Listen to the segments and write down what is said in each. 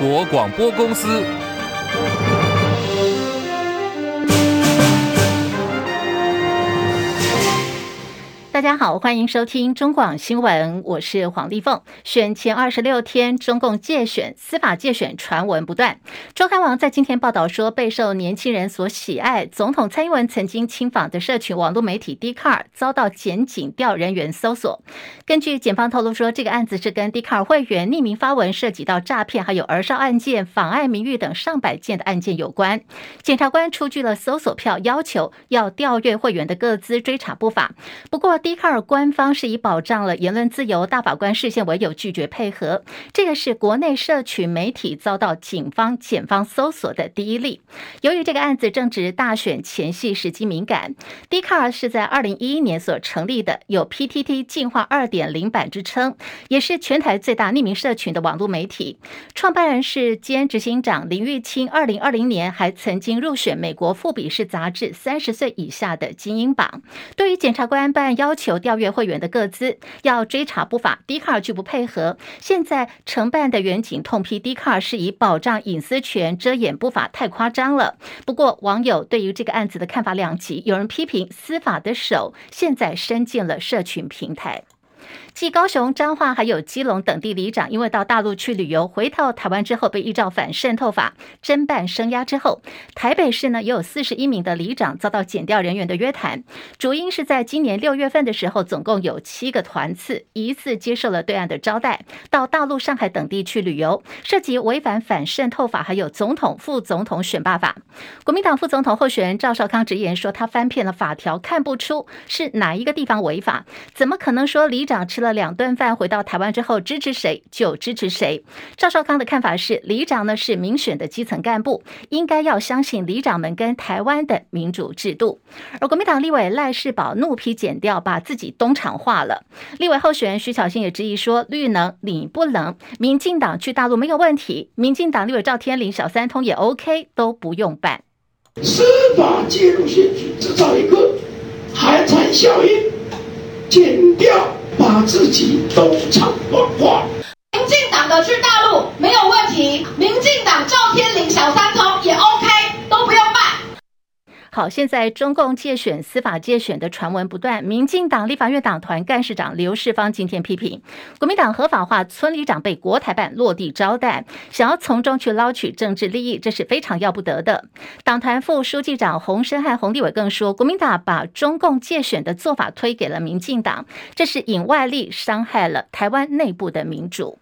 国广播公司。大家好，欢迎收听中广新闻，我是黄丽凤。选前二十六天，中共界选、司法界选传闻不断。周刊网在今天报道说，备受年轻人所喜爱，总统蔡英文曾经亲访的社群网络媒体 d c a r 遭到检警调人员搜索。根据检方透露说，这个案子是跟 d c a r 会员匿名发文涉及到诈骗，还有儿少案件、妨碍名誉等上百件的案件有关。检察官出具了搜索票，要求要调阅会员的各资，追查不法。不过，迪卡尔官方是以保障了言论自由、大法官视线为由拒绝配合，这个是国内社群媒体遭到警方、检方搜索的第一例。由于这个案子正值大选前夕，时机敏感，迪卡尔是在二零一一年所成立的，有 PTT 进化二点零版之称，也是全台最大匿名社群的网络媒体。创办人是兼执行长林玉清，二零二零年还曾经入选美国富比士杂志三十岁以下的精英榜。对于检察官办案要求求。调阅会员的个资，要追查不法，迪卡尔拒不配合。现在承办的远景痛批迪卡尔是以保障隐私权遮掩不法，太夸张了。不过网友对于这个案子的看法两极，有人批评司法的手现在伸进了社群平台。继高雄、彰化还有基隆等地里长，因为到大陆去旅游，回到台湾之后被依照反渗透法侦办声押之后，台北市呢也有四十一名的里长遭到检调人员的约谈，主因是在今年六月份的时候，总共有七个团次疑似接受了对岸的招待，到大陆、上海等地去旅游，涉及违反反渗透法，还有总统、副总统选罢法。国民党副总统候选人赵少康直言说，他翻遍了法条，看不出是哪一个地方违法，怎么可能说里长吃吃了两顿饭，回到台湾之后支持谁就支持谁。赵少康的看法是，里长呢是民选的基层干部，应该要相信里长们跟台湾的民主制度。而国民党立委赖士葆怒批剪掉，把自己东厂化了。立委候选人徐巧芯也质疑说，绿能你不能，民进党去大陆没有问题，民进党立委赵天麟小三通也 OK，都不用办。司法介入选举，制造一个寒蝉效应，剪掉。他自己东厂化，民进党的去大陆没有问题，民进党赵天麟小三通也 OK，都不用办。好，现在中共介选、司法介选的传闻不断。民进党立法院党团干事长刘世芳今天批评，国民党合法化村里长被国台办落地招待，想要从中去捞取政治利益，这是非常要不得的。党团副书记长洪生汉、洪立伟更说，国民党把中共介选的做法推给了民进党，这是引外力，伤害了台湾内部的民主。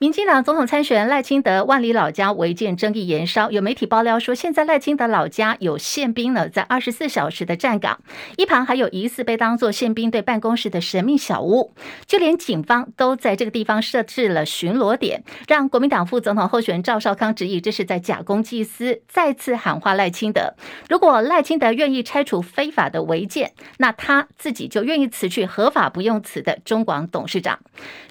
民进党总统参选赖清德万里老家违建争议延烧，有媒体爆料说，现在赖清德老家有宪兵呢，在二十四小时的站岗，一旁还有疑似被当作宪兵队办公室的神秘小屋，就连警方都在这个地方设置了巡逻点，让国民党副总统候选人赵少康质疑这是在假公济私，再次喊话赖清德，如果赖清德愿意拆除非法的违建，那他自己就愿意辞去合法不用辞的中广董事长。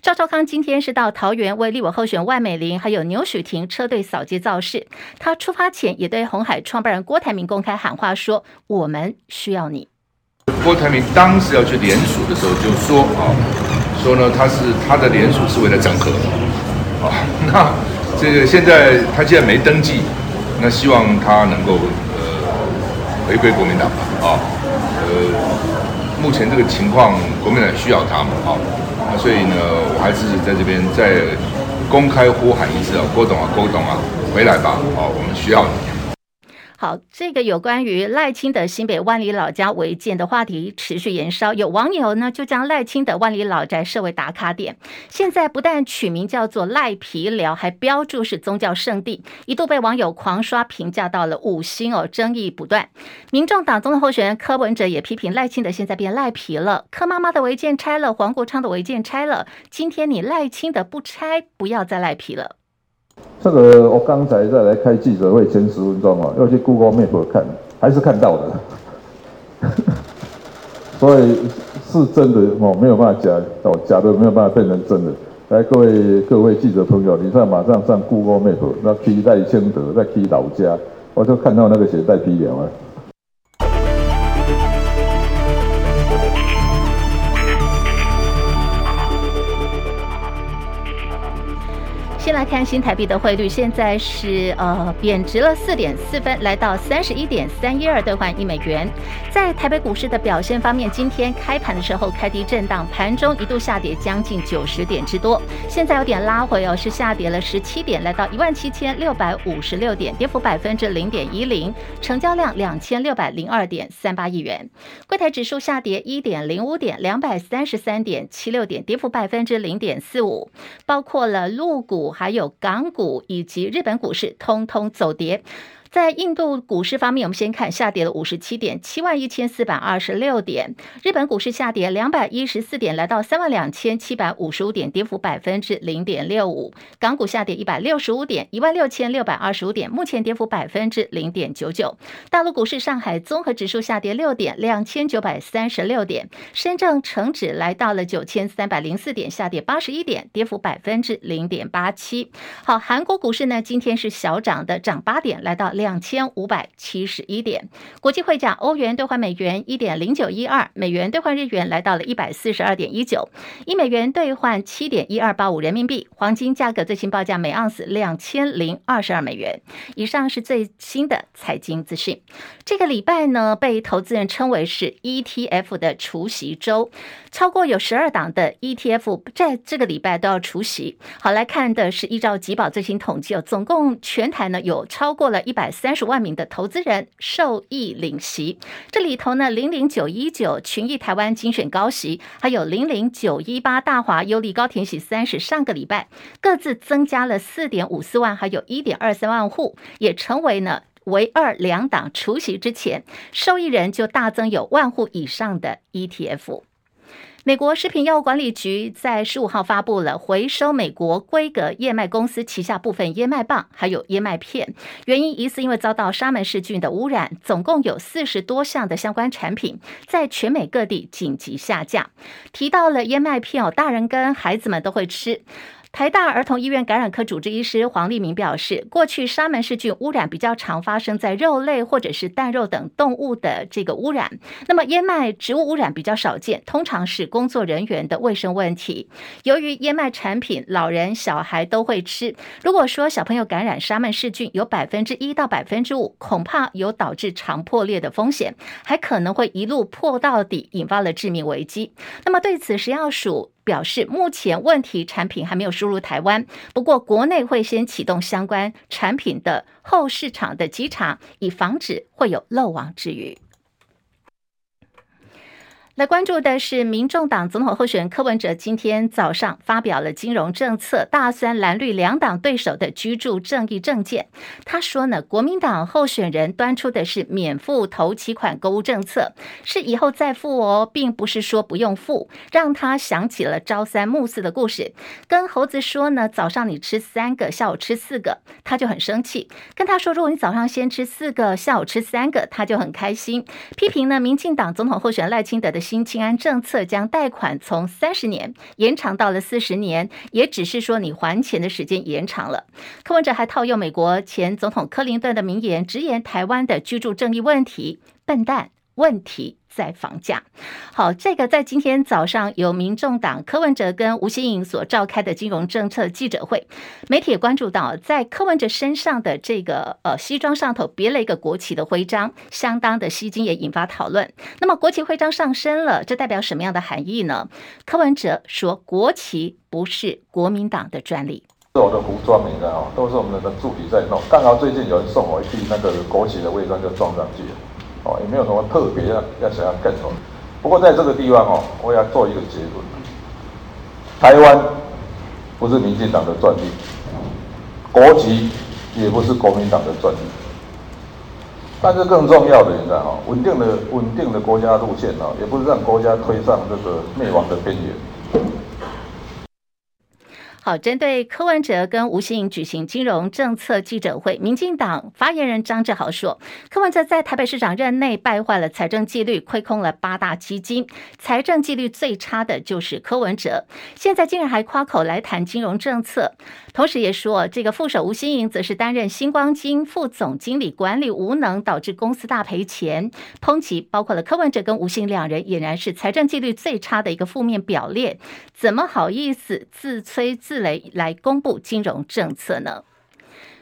赵少康今天是到桃园为立委候选万美玲还有牛许婷车队扫街造势，他出发前也对红海创办人郭台铭公开喊话说：“我们需要你。”郭台铭当时要去联署的时候就说：“啊，说呢他是他的联署是为了整合，啊，那这个现在他既然没登记，那希望他能够呃回归国民党吧，啊，呃，目前这个情况国民党需要他嘛，啊，那所以呢，我还是在这边在。”公开呼喊一次哦，郭董啊，郭董啊，回来吧！哦，我们需要你。好，这个有关于赖清德新北万里老家违建的话题持续延烧，有网友呢就将赖清德万里老宅设为打卡点，现在不但取名叫做赖皮寮，还标注是宗教圣地，一度被网友狂刷评价到了五星哦，争议不断。民众党中的候选人柯文哲也批评赖清德现在变赖皮了，柯妈妈的违建拆了，黄国昌的违建拆了，今天你赖清德不拆，不要再赖皮了。这个我刚才在来开记者会前十分钟啊，要去 Google Map 看，还是看到的，所以是真的哦，没有办法假哦，假的没有办法变成真的。来，各位各位记者朋友，你上马上上 Google Map，那皮在新德，在皮老家，我就看到那个写赖皮寮啊。先来看新台币的汇率，现在是呃贬值了四点四分，来到三十一点三一二兑换一美元。在台北股市的表现方面，今天开盘的时候开低震荡，盘中一度下跌将近九十点之多，现在有点拉回哦，是下跌了十七点，来到一万七千六百五十六点，跌幅百分之零点一零，成交量两千六百零二点三八亿元。柜台指数下跌一点零五点，两百三十三点七六点，跌幅百分之零点四五，包括了陆股。还有港股以及日本股市通通走跌。在印度股市方面，我们先看下跌了五十七点，七万一千四百二十六点。日本股市下跌两百一十四点，来到三万两千七百五十五点，跌幅百分之零点六五。港股下跌一百六十五点，一万六千六百二十五点，目前跌幅百分之零点九九。大陆股市，上海综合指数下跌六点，两千九百三十六点。深圳成指来到了九千三百零四点，下跌八十一点，跌幅百分之零点八七。好，韩国股市呢，今天是小涨的，涨八点，来到两千五百七十一点，国际汇价，欧元兑换美元一点零九一二，美元兑换日元来到了一百四十二点一九，一美元兑换七点一二八五人民币。黄金价格最新报价每盎司两千零二十二美元。以上是最新的财经资讯。这个礼拜呢，被投资人称为是 ETF 的除息周，超过有十二档的 ETF 在这个礼拜都要除息。好，来看的是依照集保最新统计哦，总共全台呢有超过了一百。三十万名的投资人受益领息，这里头呢，零零九一九群益台湾精选高息，还有零零九一八大华优利高填息三十，上个礼拜各自增加了四点五四万，还有一点二三万户，也成为呢唯二两党除息之前受益人就大增有万户以上的 ETF。美国食品药物管理局在十五号发布了回收美国规格燕麦公司旗下部分燕麦棒，还有燕麦片，原因疑似因为遭到沙门氏菌的污染，总共有四十多项的相关产品在全美各地紧急下架。提到了燕麦片哦，大人跟孩子们都会吃。台大儿童医院感染科主治医师黄立明表示，过去沙门氏菌污染比较常发生在肉类或者是蛋肉等动物的这个污染，那么燕麦植物污染比较少见，通常是工作人员的卫生问题。由于燕麦产品老人小孩都会吃，如果说小朋友感染沙门氏菌有百分之一到百分之五，恐怕有导致肠破裂的风险，还可能会一路破到底，引发了致命危机。那么对此食药署表示，目前问题产品还没有输入台湾，不过国内会先启动相关产品的后市场的稽查，以防止会有漏网之鱼。来关注的是，民众党总统候选人柯文哲今天早上发表了金融政策，大三蓝绿两党对手的居住正义政见。他说呢，国民党候选人端出的是免付头期款购物政策，是以后再付哦，并不是说不用付，让他想起了朝三暮四的故事。跟猴子说呢，早上你吃三个，下午吃四个，他就很生气。跟他说，如果你早上先吃四个，下午吃三个，他就很开心。批评呢，民进党总统候选赖清德的。新清安政策将贷款从三十年延长到了四十年，也只是说你还钱的时间延长了。柯文哲还套用美国前总统克林顿的名言，直言台湾的居住正义问题，笨蛋问题。在房价，好，这个在今天早上由民众党柯文哲跟吴欣颖所召开的金融政策记者会，媒体也关注到，在柯文哲身上的这个呃西装上头别了一个国旗的徽章，相当的吸睛，也引发讨论。那么国旗徽章上身了，这代表什么样的含义呢？柯文哲说，国旗不是国民党的专利，是我的服装，你知道，都是我们的助理在弄。刚好最近有人送我一批那个国旗的徽章，就装上去了。哦，也没有什么特别要要想要干什么。不过在这个地方哦，我要做一个结论：台湾不是民进党的专利，国籍也不是国民党的专利。但是更重要的，你知道哈，稳定的稳定的国家路线哦，也不是让国家推上这个灭亡的边缘。好，针对柯文哲跟吴欣颖举行金融政策记者会，民进党发言人张志豪说，柯文哲在台北市长任内败坏了财政纪律，亏空了八大基金，财政纪律最差的就是柯文哲，现在竟然还夸口来谈金融政策，同时也说这个副手吴欣颖则是担任星光金副总经理，管理无能，导致公司大赔钱，抨击包括了柯文哲跟吴欣两人，俨然是财政纪律最差的一个负面表列，怎么好意思自吹自雷来公布金融政策呢？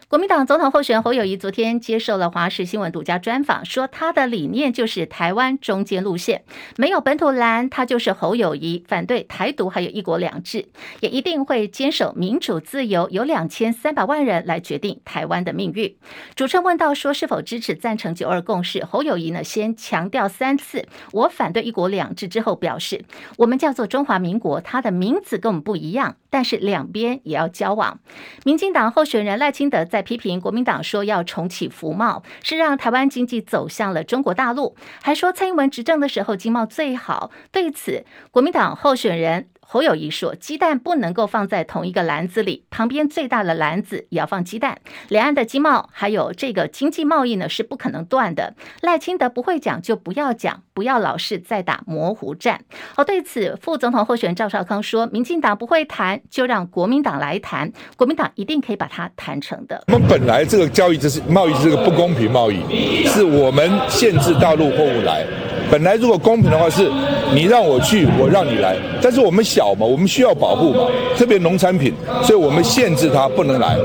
国民党总统候选人侯友谊昨天接受了华视新闻独家专访，说他的理念就是台湾中间路线，没有本土蓝，他就是侯友谊，反对台独，还有一国两制，也一定会坚守民主自由，由两千三百万人来决定台湾的命运。主持人问到说是否支持赞成九二共识，侯友谊呢先强调三次我反对一国两制之后表示，我们叫做中华民国，它的名字跟我们不一样，但是两边也要交往。民进党候选人赖清德在批评国民党说要重启服贸，是让台湾经济走向了中国大陆，还说蔡英文执政的时候经贸最好。对此，国民党候选人。侯友宜说：“鸡蛋不能够放在同一个篮子里，旁边最大的篮子也要放鸡蛋。两岸的经贸还有这个经济贸易呢，是不可能断的。赖清德不会讲就不要讲，不要老是在打模糊战。”好，对此，副总统候选人赵少康说：“民进党不会谈，就让国民党来谈，国民党一定可以把它谈成的。”我们本来这个交易就是贸易，是个不公平贸易，是我们限制大陆货物来。本来如果公平的话，是你让我去，我让你来。但是我们小嘛，我们需要保护嘛，特别农产品，所以我们限制它不能来。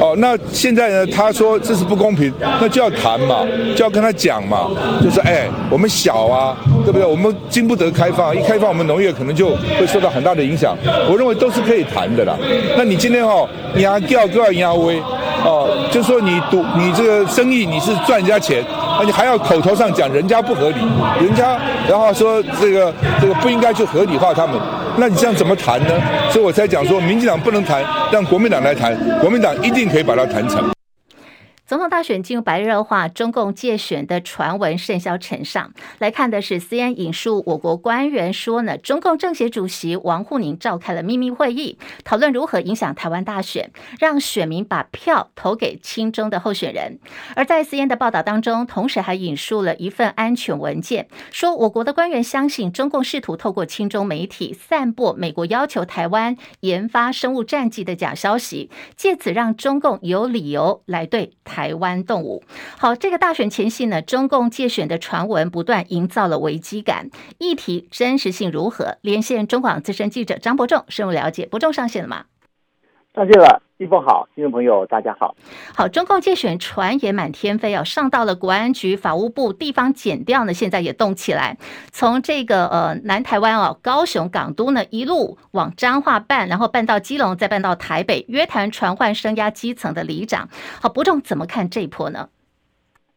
哦，那现在呢？他说这是不公平，那就要谈嘛，就要跟他讲嘛，就是哎，我们小啊，对不对？我们经不得开放，一开放我们农业可能就会受到很大的影响。我认为都是可以谈的啦。那你今天哦，压掉都要压威，哦，就说你赌你这个生意你是赚人家钱。那你还要口头上讲人家不合理，人家然后说这个这个不应该去合理化他们，那你这样怎么谈呢？所以我才讲说，民进党不能谈，让国民党来谈，国民党一定可以把它谈成。总统大选进入白热化，中共借选的传闻甚嚣尘上。来看的是 C N 引述我国官员说呢，中共政协主席王沪宁召开了秘密会议，讨论如何影响台湾大选，让选民把票投给亲中的候选人。而在 C N 的报道当中，同时还引述了一份安全文件，说我国的官员相信中共试图透过亲中媒体散播美国要求台湾研发生物战剂的假消息，借此让中共有理由来对。台湾动物，好，这个大选前夕呢，中共借选的传闻不断营造了危机感。议题真实性如何？连线中广资深记者张伯仲深入了解。伯仲上线了吗？上线了。立峰好，听众朋友大家好。好，中共介选传也满天飞哦，上到了国安局、法务部、地方检调呢，现在也动起来。从这个呃南台湾哦，高雄港都呢一路往彰化办，然后办到基隆，再办到台北，约谈传唤声压基层的里长。好，伯仲怎么看这一波呢？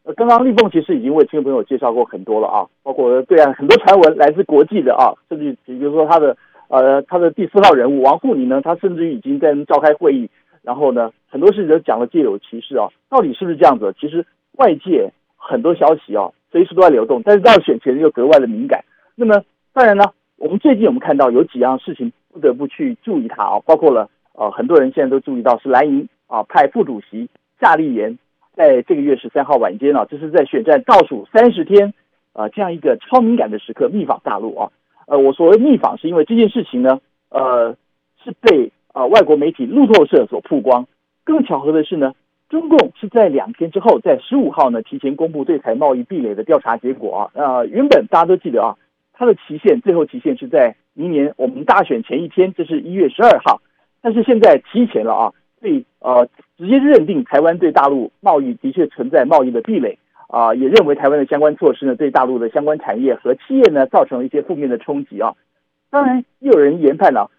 呃，刚刚立凤其实已经为听众朋友介绍过很多了啊，包括对岸很多传闻来自国际的啊，甚至比如说他的呃他的第四号人物王沪宁呢，他甚至于已经在召开会议。然后呢，很多事情都讲了借有其事啊，到底是不是这样子？其实外界很多消息啊，随时都在流动，但是到选前又格外的敏感。那么当然呢，我们最近我们看到有几样事情不得不去注意它啊，包括了呃，很多人现在都注意到是蓝营啊派副主席夏立言在这个月十三号晚间啊，这是在选战倒数三十天啊这样一个超敏感的时刻密访大陆啊。呃，我所谓密访是因为这件事情呢，呃，是被。啊，外国媒体路透社所曝光。更巧合的是呢，中共是在两天之后，在十五号呢提前公布对台贸易壁垒的调查结果啊。呃，原本大家都记得啊，它的期限最后期限是在明年我们大选前一天，这是一月十二号。但是现在提前了啊，所以呃直接认定台湾对大陆贸易的确存在贸易的壁垒啊，也认为台湾的相关措施呢对大陆的相关产业和企业呢造成了一些负面的冲击啊。当然，又有人研判了。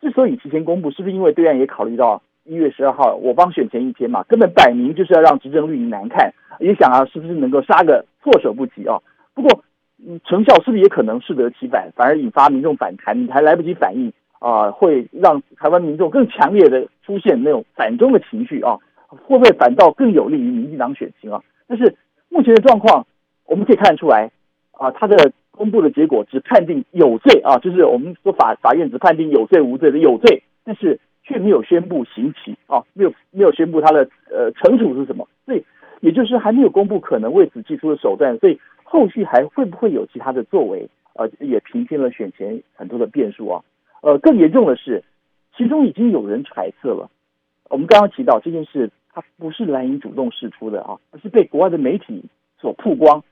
之所以提前公布，是不是因为对岸也考虑到一月十二号我方选前一天嘛？根本摆明就是要让执政绿营难看，也想啊，是不是能够杀个措手不及啊？不过，嗯，成效是不是也可能适得其反，反而引发民众反弹？你还来不及反应啊，会让台湾民众更强烈的出现那种反中的情绪啊？会不会反倒更有利于民进党选情啊？但是目前的状况，我们可以看出来啊，他的。公布的结果只判定有罪啊，就是我们说法法院只判定有罪无罪的有罪，但是却没有宣布刑期啊，没有没有宣布他的呃惩处是什么，所以也就是还没有公布可能为此祭出的手段，所以后续还会不会有其他的作为？呃，也平添了选前很多的变数啊。呃，更严重的是，其中已经有人揣测了，我们刚刚提到这件事，它不是蓝营主动释出的啊，而是被国外的媒体所曝光，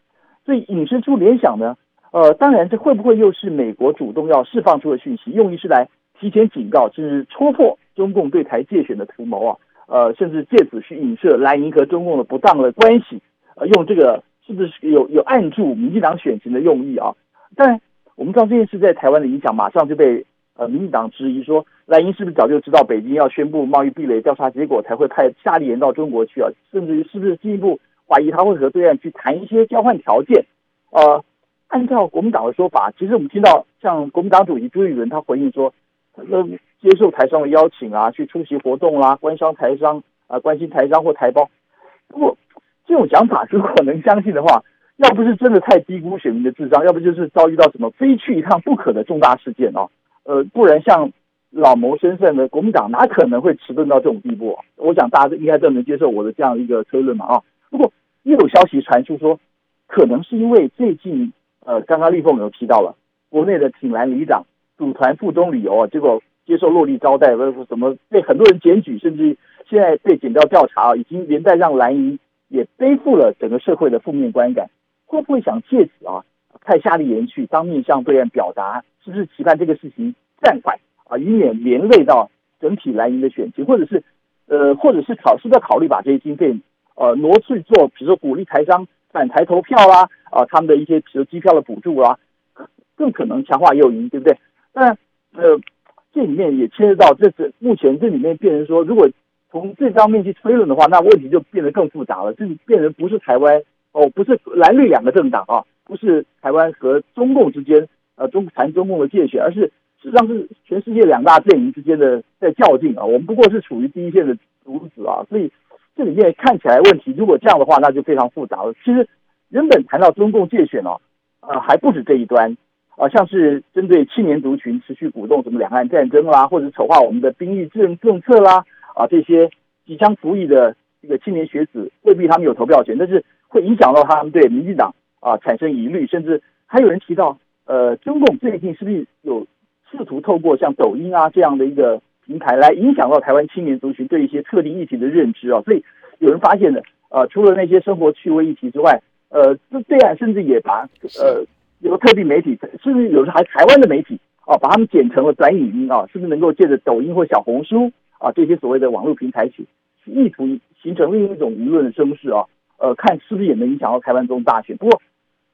所以引申出联想呢。呃，当然，这会不会又是美国主动要释放出的讯息，用意是来提前警告，甚至戳破中共对台介选的图谋啊，呃，甚至借此去影射蓝营和中共的不当的关系，呃，用这个是不是有有暗助民进党选情的用意啊？但我们知道这件事在台湾的影响，马上就被呃民进党质疑说，蓝营是不是早就知道北京要宣布贸易壁垒调查结果，才会派夏立言到中国去啊？甚至于是不是进一步怀疑他会和对岸去谈一些交换条件？呃，按照国民党的说法，其实我们听到像国民党主席朱立伦他回应说，呃，接受台商的邀请啊，去出席活动啦、啊，关商台商啊、呃，关心台商或台胞。不过这种讲法如果能相信的话，要不是真的太低估选民的智商，要不就是遭遇到什么非去一趟不可的重大事件哦。呃，不然像老谋深算的国民党哪可能会迟钝到这种地步啊？我想大家应该都能接受我的这样一个推论嘛啊。不过又有消息传出说。可能是因为最近，呃，刚刚立凤有提到了国内的挺蓝里长组团赴中旅游啊，结果接受落地招待，为什么被很多人检举，甚至现在被检调调查，已经连带让蓝营也背负了整个社会的负面观感。会不会想借此啊，派夏立言去当面向对岸表达，是不是期盼这个事情暂缓啊，以免连累到整体蓝营的选情，或者是呃，或者是考是在考虑把这些经费呃挪去做，比如说鼓励台商。反台投票啦，啊，他们的一些比如机票的补助啦，更可能强化诱因，对不对？但呃，这里面也牵涉到，这是目前这里面变成说，如果从这方面去推论的话，那问题就变得更复杂了。这变成不是台湾哦，不是蓝绿两个政党啊，不是台湾和中共之间呃中谈中共的界选，而是实际上是全世界两大阵营之间的在较劲啊。我们不过是处于第一线的独子啊，所以。这里面看起来问题，如果这样的话，那就非常复杂了。其实原本谈到中共界选哦，呃，还不止这一端啊、呃，像是针对青年族群持续鼓动什么两岸战争啦，或者丑化我们的兵役政政策啦，啊、这些即将服役的这个青年学子，未必他们有投票权，但是会影响到他们对民进党啊、产生疑虑，甚至还有人提到，呃，中共最近是不是有试图透过像抖音啊这样的一个。平台来影响到台湾青年族群对一些特定议题的认知啊，所以有人发现的，呃，除了那些生活趣味议题之外，呃，这对岸甚至也把呃有个特定媒体，甚至有时还台湾的媒体啊，把他们剪成了短影音啊，是不是能够借着抖音或小红书啊这些所谓的网络平台去意图形成另一种舆论的声势啊？呃，看是不是也能影响到台湾这种大选？不过，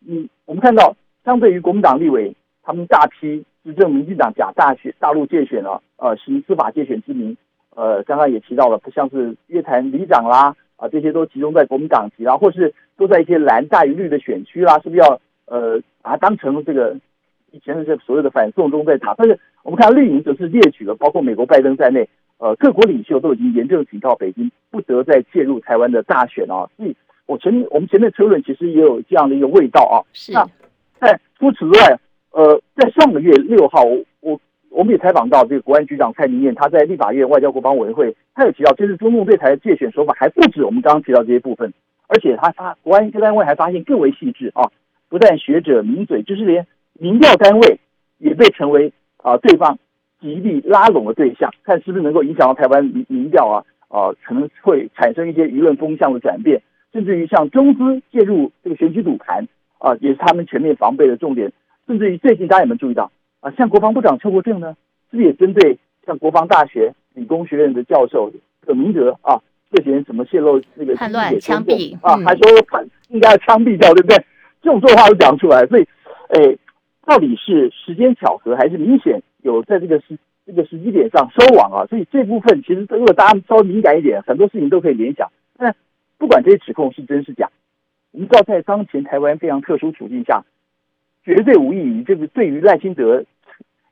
嗯，我们看到相对于国民党立委，他们大批。执政民进党假大选、大陆借选啊，呃，行司法借选之名，呃，刚刚也提到了，不像是约谈里长啦，啊，这些都集中在国民党籍啦，或是都在一些蓝大于绿的选区啦，是不是要呃把它当成这个以前的这所谓的反送中在打？但是我们看到绿营则是列举了，包括美国拜登在内，呃，各国领袖都已经严正警告北京，不得再介入台湾的大选啊。所以，我前我们前面车论其实也有这样的一个味道啊。是。除此之外。呃，在上个月六号，我我我们也采访到这个国安局长蔡明彦，他在立法院外交国防委员会，他有提到，这次中共对台的介选手法还不止我们刚刚提到这些部分，而且他发国安单位还发现更为细致啊，不但学者名嘴，就是连民调单位也被成为啊对方极力拉拢的对象，看是不是能够影响到台湾民民调啊啊，可能会产生一些舆论风向的转变，甚至于像中资介入这个选举赌盘啊，也是他们全面防备的重点。甚至于最近大家有没有注意到啊？像国防部长邱国正呢，是不是也针对像国防大学理工学院的教授葛明德啊，涉嫌什么泄露那个叛乱枪毙啊，还说反应该要枪毙掉，对不对？这种做话都讲出来，所以，哎，到底是时间巧合，还是明显有在这个时这个时机点上收网啊？所以这部分其实如果大家稍微敏感一点，很多事情都可以联想。但不管这些指控是真是假，我们知道在当前台湾非常特殊处境下。绝对无异于这个，对于赖清德，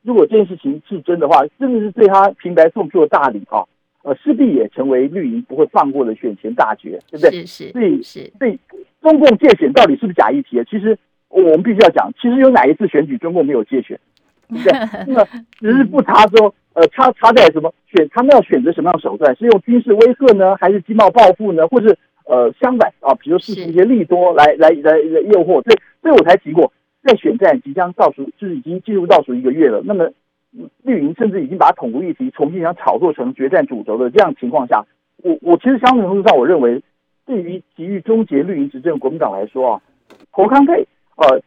如果这件事情是真的话，真的是对他平白送出的大礼啊！呃，势必也成为绿营不会放过的选前大决，对不对？是是。所以是对中共借选到底是不是假议题啊？其实我们必须要讲，其实有哪一次选举中共没有借选？对不对？那么只是不查说，呃，差差在什么？选他们要选择什么样的手段？是用军事威吓呢，还是经贸报复呢？或是呃相反啊？比如释出一些利多来来来来诱惑？所以所以我才提过。在选战即将倒数，就是已经进入倒数一个月了。那么，绿营甚至已经把统独议题重新想炒作成决战主轴的这样情况下，我我其实相对程度上，我认为对于急于终结绿营执政国民党来说啊，侯康佩呃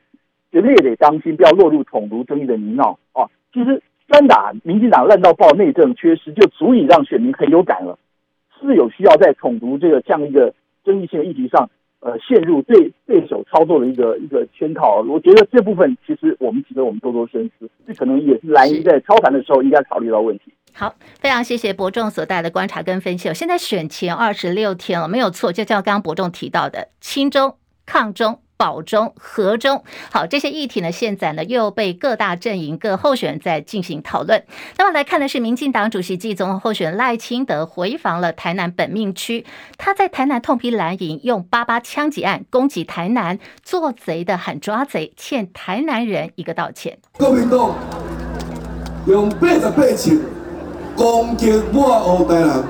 绝对也得当心，不要落入统独争议的泥淖啊。其实专打民进党烂到爆，内政缺失，就足以让选民很有感了。是有需要在统独这个这样一个争议性的议题上，呃，陷入对对手操作的一个一个圈套。我觉得这部分其实我们值得我们多多深思，这可能也是蓝营在操盘的时候应该考虑到问题。好，非常谢谢伯仲所带来的观察跟分析。现在选前二十六天了，没有错，就像刚刚伯仲提到的，亲中、抗中。保中、和中，好，这些议题呢，现在呢又被各大阵营、各候选人在进行讨论。那么来看的是，民进党主席暨总统候选人赖清德回访了台南本命区，他在台南痛批蓝营用八八枪击案攻击台南，做贼的喊抓贼，欠台南人一个道歉。国民党用八十八枪攻击我台南，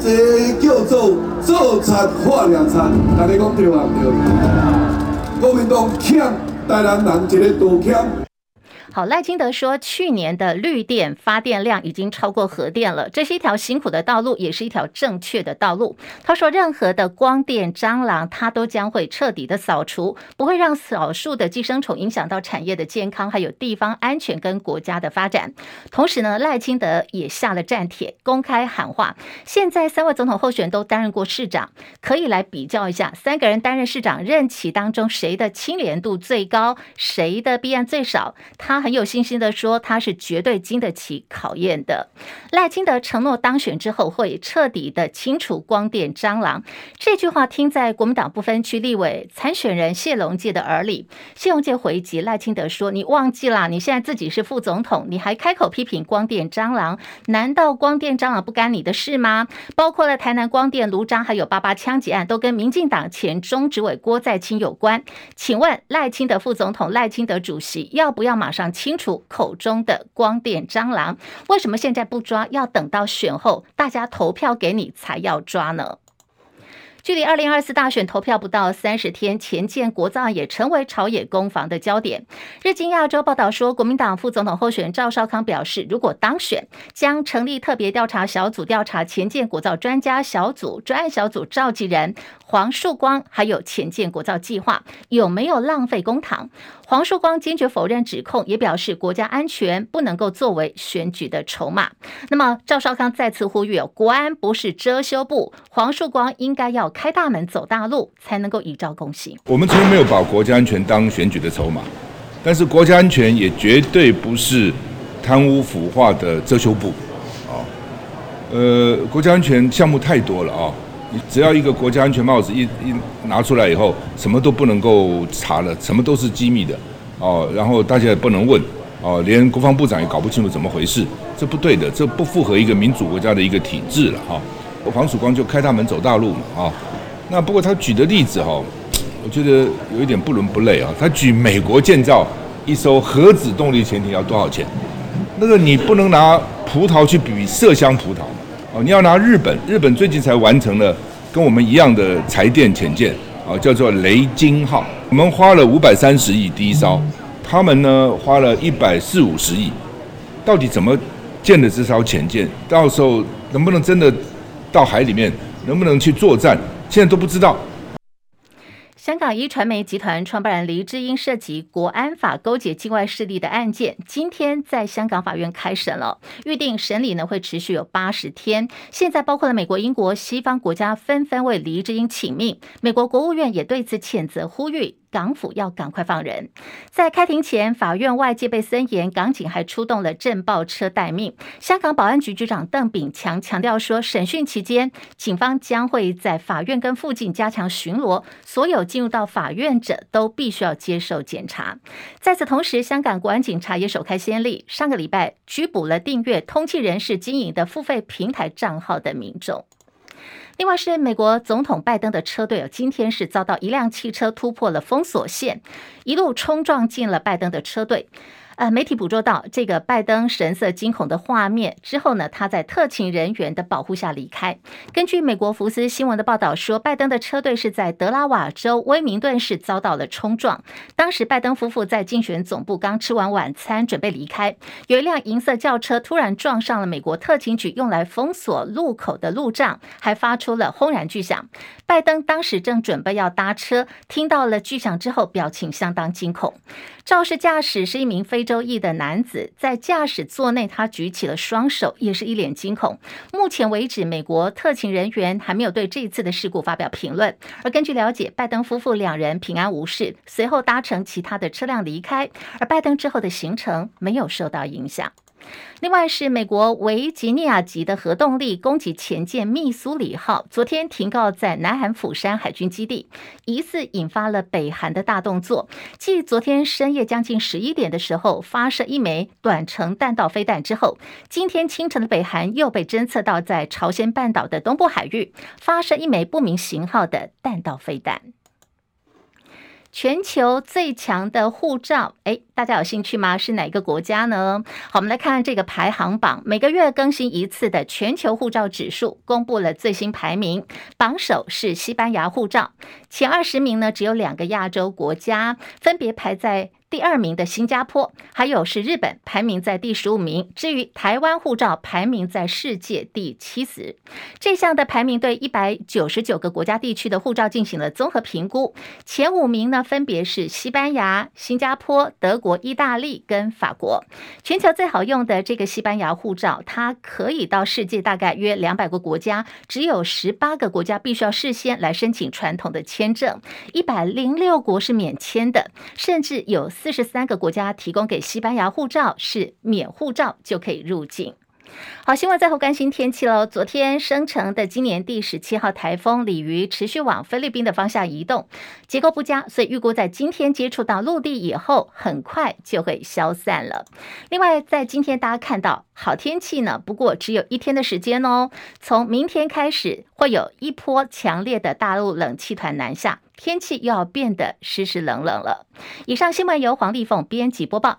这叫做做贼换良策，大家讲对吗？对。国民党欠台南人一个道歉。好，赖清德说，去年的绿电发电量已经超过核电了，这是一条辛苦的道路，也是一条正确的道路。他说，任何的光电蟑螂，它都将会彻底的扫除，不会让少数的寄生虫影响到产业的健康，还有地方安全跟国家的发展。同时呢，赖清德也下了战帖，公开喊话，现在三位总统候选人都担任过市长，可以来比较一下，三个人担任市长任期当中，谁的清廉度最高，谁的弊案最少。他。很有信心的说，他是绝对经得起考验的。赖清德承诺当选之后会彻底的清除光电蟑螂，这句话听在国民党不分区立委参选人谢龙介的耳里。谢龙介回击赖清德说：“你忘记了，你现在自己是副总统，你还开口批评光电蟑螂？难道光电蟑螂不干你的事吗？包括了台南光电炉渣，还有八八枪击案，都跟民进党前中执委郭在清有关。请问赖清德副总统、赖清德主席要不要马上？”清楚口中的光电蟑螂，为什么现在不抓？要等到选后大家投票给你才要抓呢？距离二零二四大选投票不到三十天，前建国造也成为朝野攻防的焦点。日经亚洲报道说，国民党副总统候选人赵少康表示，如果当选，将成立特别调查小组调查前建国造专家小组专案小组召集人黄树光，还有前建国造计划有没有浪费公帑。黄树光坚决否认指控，也表示国家安全不能够作为选举的筹码。那么赵少康再次呼吁，国安不是遮羞布，黄树光应该要。开大门走大路，才能够以昭公行。我们从来没有把国家安全当选举的筹码，但是国家安全也绝对不是贪污腐化的遮羞布。啊，呃，国家安全项目太多了啊！只要一个国家安全帽子一一拿出来以后，什么都不能够查了，什么都是机密的哦。然后大家也不能问哦，连国防部长也搞不清楚怎么回事，这不对的，这不符合一个民主国家的一个体制了哈。黄曙光就开大门走大路嘛啊，那不过他举的例子哈，我觉得有一点不伦不类啊。他举美国建造一艘核子动力潜艇要多少钱？那个你不能拿葡萄去比麝香葡萄？哦，你要拿日本，日本最近才完成了跟我们一样的柴电潜舰啊，叫做雷金号。我们花了五百三十亿低烧，他们呢花了一百四五十亿。到底怎么建的这艘潜舰？到时候能不能真的？到海里面能不能去作战？现在都不知道。香港一传媒集团创办人黎智英涉及国安法勾结境外势力的案件，今天在香港法院开审了，预定审理呢会持续有八十天。现在包括了美国、英国、西方国家纷纷为黎智英请命，美国国务院也对此谴责，呼吁。港府要赶快放人。在开庭前，法院外戒备森严，港警还出动了震爆车待命。香港保安局局长邓炳强强调说，审讯期间，警方将会在法院跟附近加强巡逻，所有进入到法院者都必须要接受检查。在此同时，香港国安警察也首开先例，上个礼拜拘捕了订阅通缉人士经营的付费平台账号的民众。另外是美国总统拜登的车队，今天是遭到一辆汽车突破了封锁线，一路冲撞进了拜登的车队。呃，媒体捕捉到这个拜登神色惊恐的画面之后呢，他在特勤人员的保护下离开。根据美国福斯新闻的报道说，拜登的车队是在德拉瓦州威明顿市遭到了冲撞。当时拜登夫妇在竞选总部刚吃完晚餐，准备离开，有一辆银色轿车突然撞上了美国特勤局用来封锁路口的路障，还发出了轰然巨响。拜登当时正准备要搭车，听到了巨响之后，表情相当惊恐。肇事驾驶是一名非。洲裔的男子在驾驶座内，他举起了双手，也是一脸惊恐。目前为止，美国特勤人员还没有对这次的事故发表评论。而根据了解，拜登夫妇两人平安无事，随后搭乘其他的车辆离开，而拜登之后的行程没有受到影响。另外是美国维吉尼亚级的核动力攻击潜舰密苏里号，昨天停靠在南韩釜山海军基地，疑似引发了北韩的大动作。继昨天深夜将近十一点的时候发射一枚短程弹道飞弹之后，今天清晨的北韩又被侦测到在朝鲜半岛的东部海域发射一枚不明型号的弹道飞弹。全球最强的护照，诶，大家有兴趣吗？是哪个国家呢？好，我们来看这个排行榜，每个月更新一次的全球护照指数公布了最新排名，榜首是西班牙护照，前二十名呢只有两个亚洲国家，分别排在。第二名的新加坡，还有是日本，排名在第十五名。至于台湾护照，排名在世界第七十。这项的排名对一百九十九个国家地区的护照进行了综合评估，前五名呢分别是西班牙、新加坡、德国、意大利跟法国。全球最好用的这个西班牙护照，它可以到世界大概约两百个国家，只有十八个国家必须要事先来申请传统的签证，一百零六国是免签的，甚至有。四十三个国家提供给西班牙护照是免护照就可以入境。好，新闻最后关心天气喽。昨天生成的今年第十七号台风鲤鱼持续往菲律宾的方向移动，结构不佳，所以预估在今天接触到陆地以后，很快就会消散了。另外，在今天大家看到好天气呢，不过只有一天的时间哦。从明天开始，会有一波强烈的大陆冷气团南下，天气又要变得湿湿冷冷了。以上新闻由黄丽凤编辑播报，